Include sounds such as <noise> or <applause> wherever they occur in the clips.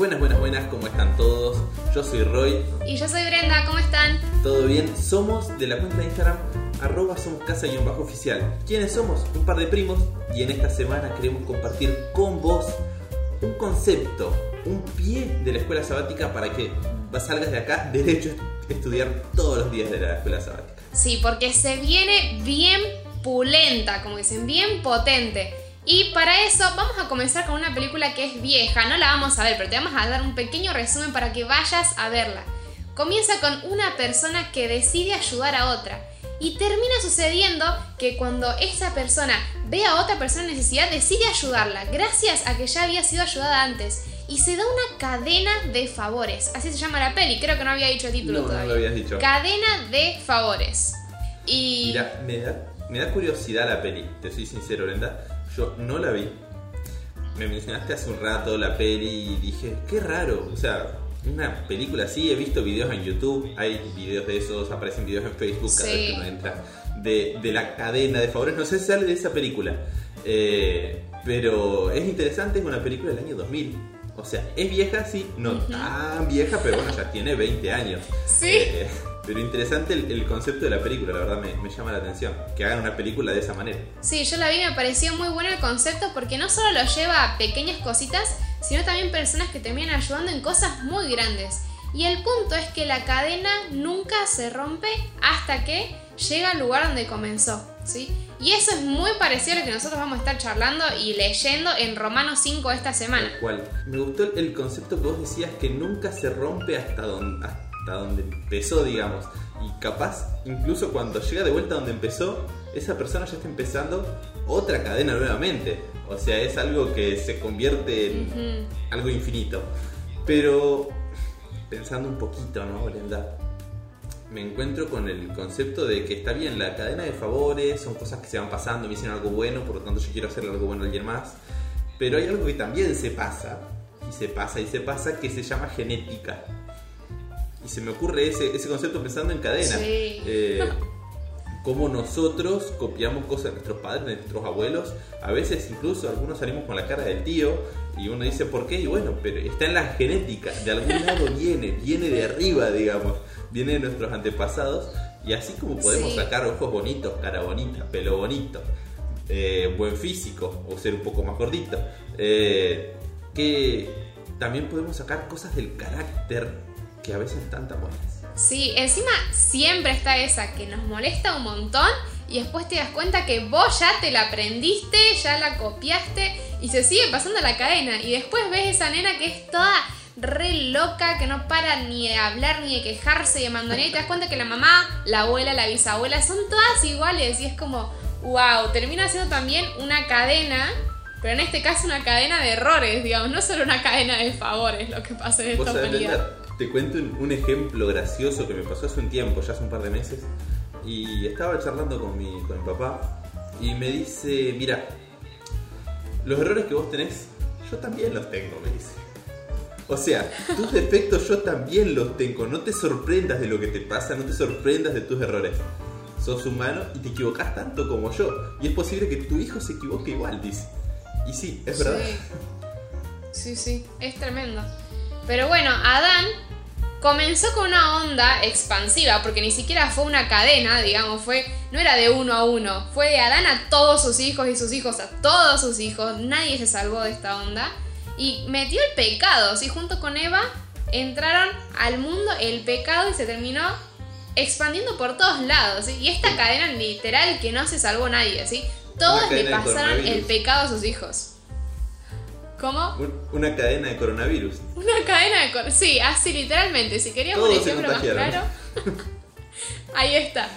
Buenas, buenas, buenas, ¿cómo están todos? Yo soy Roy. Y yo soy Brenda, ¿cómo están? ¿Todo bien? Somos de la cuenta de Instagram arroba somos casa y un bajo oficial. ¿Quiénes somos? Un par de primos y en esta semana queremos compartir con vos un concepto, un pie de la escuela sabática para que salgas de acá derecho a estudiar todos los días de la escuela sabática. Sí, porque se viene bien pulenta, como dicen, bien potente. Y para eso vamos a comenzar con una película que es vieja, no la vamos a ver, pero te vamos a dar un pequeño resumen para que vayas a verla. Comienza con una persona que decide ayudar a otra. Y termina sucediendo que cuando esa persona ve a otra persona en necesidad, decide ayudarla, gracias a que ya había sido ayudada antes. Y se da una cadena de favores. Así se llama la peli, creo que no había dicho el título No, no todavía. lo habías dicho. Cadena de favores. Y. Mira, me da, me da curiosidad la peli, te soy sincero, Brenda. Yo no la vi. Me mencionaste hace un rato la peli y dije, qué raro. O sea, una película así, he visto videos en YouTube, hay videos de esos, aparecen videos en Facebook cada Sí. vez que uno entra. De, de la cadena de favores, no sé si sale de esa película. Eh, pero es interesante, es una película del año 2000. O sea, es vieja, sí, no tan vieja, pero bueno, ya tiene 20 años. Sí. Eh, pero interesante el, el concepto de la película, la verdad me, me llama la atención. Que hagan una película de esa manera. Sí, yo la vi y me pareció muy bueno el concepto porque no solo lo lleva a pequeñas cositas, sino también personas que terminan ayudando en cosas muy grandes. Y el punto es que la cadena nunca se rompe hasta que llega al lugar donde comenzó, ¿sí? Y eso es muy parecido a lo que nosotros vamos a estar charlando y leyendo en Romanos 5 esta semana. Cual. Me gustó el, el concepto que vos decías que nunca se rompe hasta donde, hasta donde empezó, digamos. Y capaz, incluso cuando llega de vuelta donde empezó, esa persona ya está empezando otra cadena nuevamente. O sea, es algo que se convierte en algo infinito. Pero pensando un poquito, ¿no, Brenda? Me encuentro con el concepto de que está bien, la cadena de favores son cosas que se van pasando, me hicieron algo bueno, por lo tanto yo quiero hacerle algo bueno a alguien más. Pero hay algo que también se pasa, y se pasa y se pasa, que se llama genética. Y se me ocurre ese, ese concepto pensando en cadena. Sí. Eh, <laughs> cómo nosotros copiamos cosas de nuestros padres, de nuestros abuelos. A veces incluso algunos salimos con la cara del tío y uno dice por qué. Y bueno, pero está en la genética. De algún <laughs> lado viene, viene de arriba, digamos. Viene de nuestros antepasados. Y así como podemos Sí. sacar ojos bonitos, cara bonita, pelo bonito, eh, buen físico o ser un poco más gordito. eh, que también podemos sacar cosas del carácter que a veces están tan buenas. Sí, encima siempre está esa que nos molesta un montón y después te das cuenta que vos ya te la aprendiste, ya la copiaste y se sigue pasando la cadena. Y después ves esa nena que es toda re loca, que no para ni de hablar, ni de quejarse, de mandonear y te das cuenta que la mamá, la abuela, la bisabuela son todas iguales y es como, wow, termina siendo también una cadena. Pero en este caso una cadena de errores, digamos, no solo una cadena de favores lo que pasa en esta te cuento un, ejemplo gracioso que me pasó hace un tiempo, ya hace un par de meses, y estaba charlando con mi, con mi papá y me dice, mira, los errores que vos tenés, yo también los tengo, me dice. O sea, tus <laughs> defectos yo también los tengo, no te sorprendas de lo que te pasa, no te sorprendas de tus errores. Sos humano y te equivocás tanto como yo, y es posible que tu hijo se equivoque igual, dice. Y sí, es verdad. Sí. sí, sí, es tremendo. Pero bueno, Adán comenzó con una onda expansiva, porque ni siquiera fue una cadena, digamos, fue no era de uno a uno, fue de Adán a todos sus hijos y sus hijos a todos sus hijos, nadie se salvó de esta onda y metió el pecado, ¿sí? Junto con Eva entraron al mundo el pecado y se terminó expandiendo por todos lados, ¿sí? Y esta cadena literal que no se salvó nadie, ¿sí? Todos le pasaron el pecado a sus hijos. ¿Cómo? Un- una cadena de coronavirus. Una cadena de cor- Sí, así literalmente. Si queríamos Todos un ejemplo más claro. <laughs> ahí está.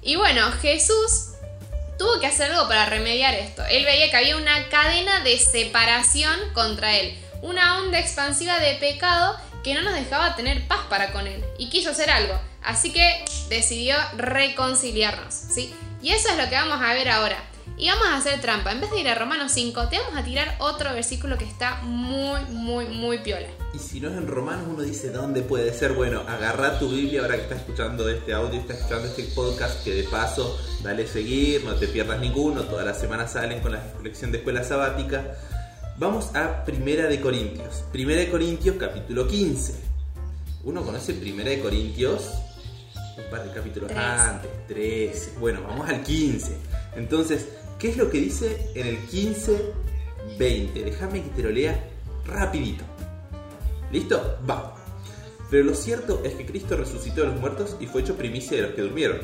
Y bueno, Jesús tuvo que hacer algo para remediar esto. Él veía que había una cadena de separación contra él. Una onda expansiva de pecado que no nos dejaba tener paz para con él. Y quiso hacer algo. Así que decidió reconciliarnos. ¿sí? Y eso es lo que vamos a ver ahora. Y vamos a hacer trampa. En vez de ir a Romanos 5, te vamos a tirar otro versículo que está muy, muy, muy piola. Y si no es en Romanos, uno dice, ¿dónde puede ser? Bueno, agarra tu Biblia ahora que estás escuchando este audio, estás escuchando este podcast, que de paso, dale seguir, no te pierdas ninguno, todas las semanas salen con la lección de escuela sabática. Vamos a Primera de Corintios. Primera de Corintios, capítulo 15. Uno conoce Primera de Corintios un par de capítulos Trece. antes, 13. Bueno, vamos al 15. Entonces, ¿qué es lo que dice en el 15, 20? Déjame que te lo lea rapidito. ¿Listo? Va. Pero lo cierto es que Cristo resucitó de los muertos y fue hecho primicia de los que durmieron.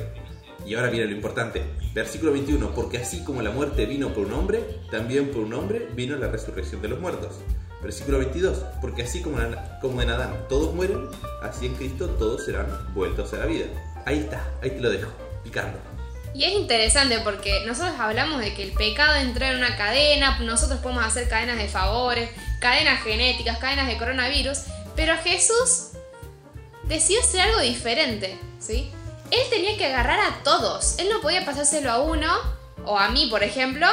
Y ahora viene lo importante. Versículo 21. Porque así como la muerte vino por un hombre, también por un hombre vino la resurrección de los muertos. Versículo 22. Porque así como como en Adán todos mueren, así en Cristo todos serán vueltos a la vida. Ahí está, ahí te lo dejo, picando. Y es interesante porque nosotros hablamos de que el pecado entró en una cadena, nosotros podemos hacer cadenas de favores, cadenas genéticas, cadenas de coronavirus, pero Jesús decidió hacer algo diferente, ¿sí? Él tenía que agarrar a todos, él no podía pasárselo a uno, o a mí por ejemplo,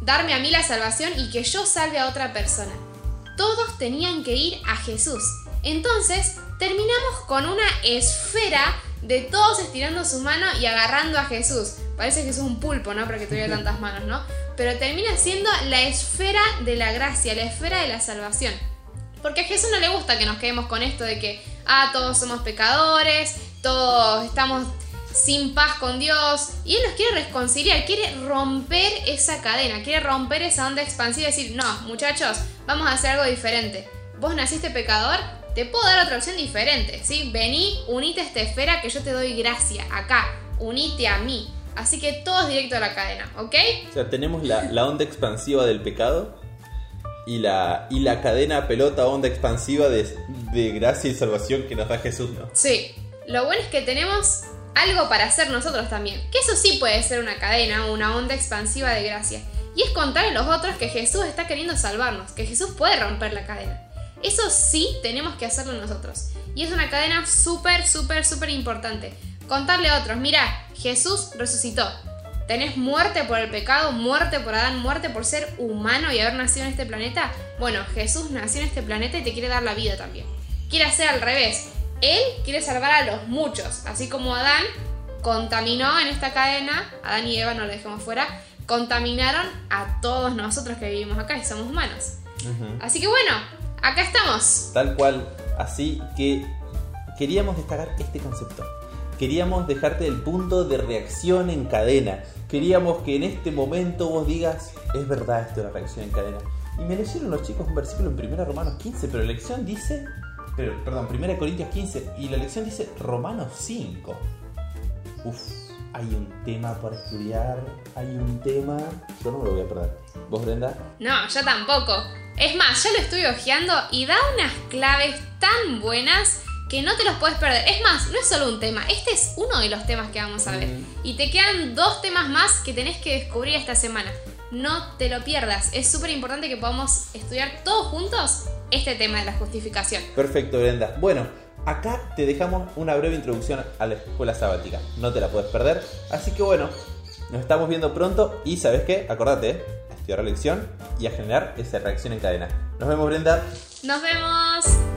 darme a mí la salvación y que yo salve a otra persona. Todos tenían que ir a Jesús. Entonces, terminamos con una esfera de todos estirando su mano y agarrando a Jesús. Parece que es un pulpo, ¿no? Porque tuviera tantas manos, ¿no? Pero termina siendo la esfera de la gracia, la esfera de la salvación. Porque a Jesús no le gusta que nos quedemos con esto de que, ah, todos somos pecadores, todos estamos sin paz con Dios. Y Él nos quiere reconciliar, quiere romper esa cadena, quiere romper esa onda expansiva y decir, no, muchachos, vamos a hacer algo diferente. Vos naciste pecador, te puedo dar otra opción diferente, ¿sí? Vení, unite a esta esfera que yo te doy gracia, acá, unite a mí. Así que todo es directo a la cadena, ¿ok? O sea, tenemos la, la onda expansiva del pecado y la, y la cadena pelota onda expansiva de, de gracia y salvación que nos da Jesús, ¿no? Sí, lo bueno es que tenemos algo para hacer nosotros también. Que eso sí puede ser una cadena, una onda expansiva de gracia. Y es contar a los otros que Jesús está queriendo salvarnos, que Jesús puede romper la cadena. Eso sí tenemos que hacerlo nosotros. Y es una cadena súper, súper, súper importante. Contarle a otros, mira, Jesús resucitó. ¿Tenés muerte por el pecado, muerte por Adán, muerte por ser humano y haber nacido en este planeta? Bueno, Jesús nació en este planeta y te quiere dar la vida también. Quiere hacer al revés. Él quiere salvar a los muchos, así como Adán contaminó en esta cadena, Adán y Eva no lo dejemos fuera, contaminaron a todos nosotros que vivimos acá y somos humanos. Así que bueno, acá estamos. Tal cual, así que queríamos destacar este concepto. Queríamos dejarte el punto de reacción en cadena. Queríamos que en este momento vos digas, es verdad esto de la reacción en cadena. Y me leyeron los chicos un versículo en 1 Romanos 15, pero la lección dice, pero, perdón, 1 Corintios 15, y la lección dice Romanos 5. Uf, hay un tema para estudiar, hay un tema... Yo no me lo voy a perder. ¿Vos, Brenda? No, yo tampoco. Es más, ya lo estoy hojeando y da unas claves tan buenas que no te los puedes perder. Es más, no es solo un tema, este es uno de los temas que vamos a ver. Mm. Y te quedan dos temas más que tenés que descubrir esta semana. No te lo pierdas, es súper importante que podamos estudiar todos juntos este tema de la justificación. Perfecto, Brenda. Bueno, acá te dejamos una breve introducción a la escuela sabática. No te la puedes perder. Así que bueno, nos estamos viendo pronto y ¿sabes qué? Acordate, a estudiar la lección y a generar esa reacción en cadena. Nos vemos, Brenda. Nos vemos.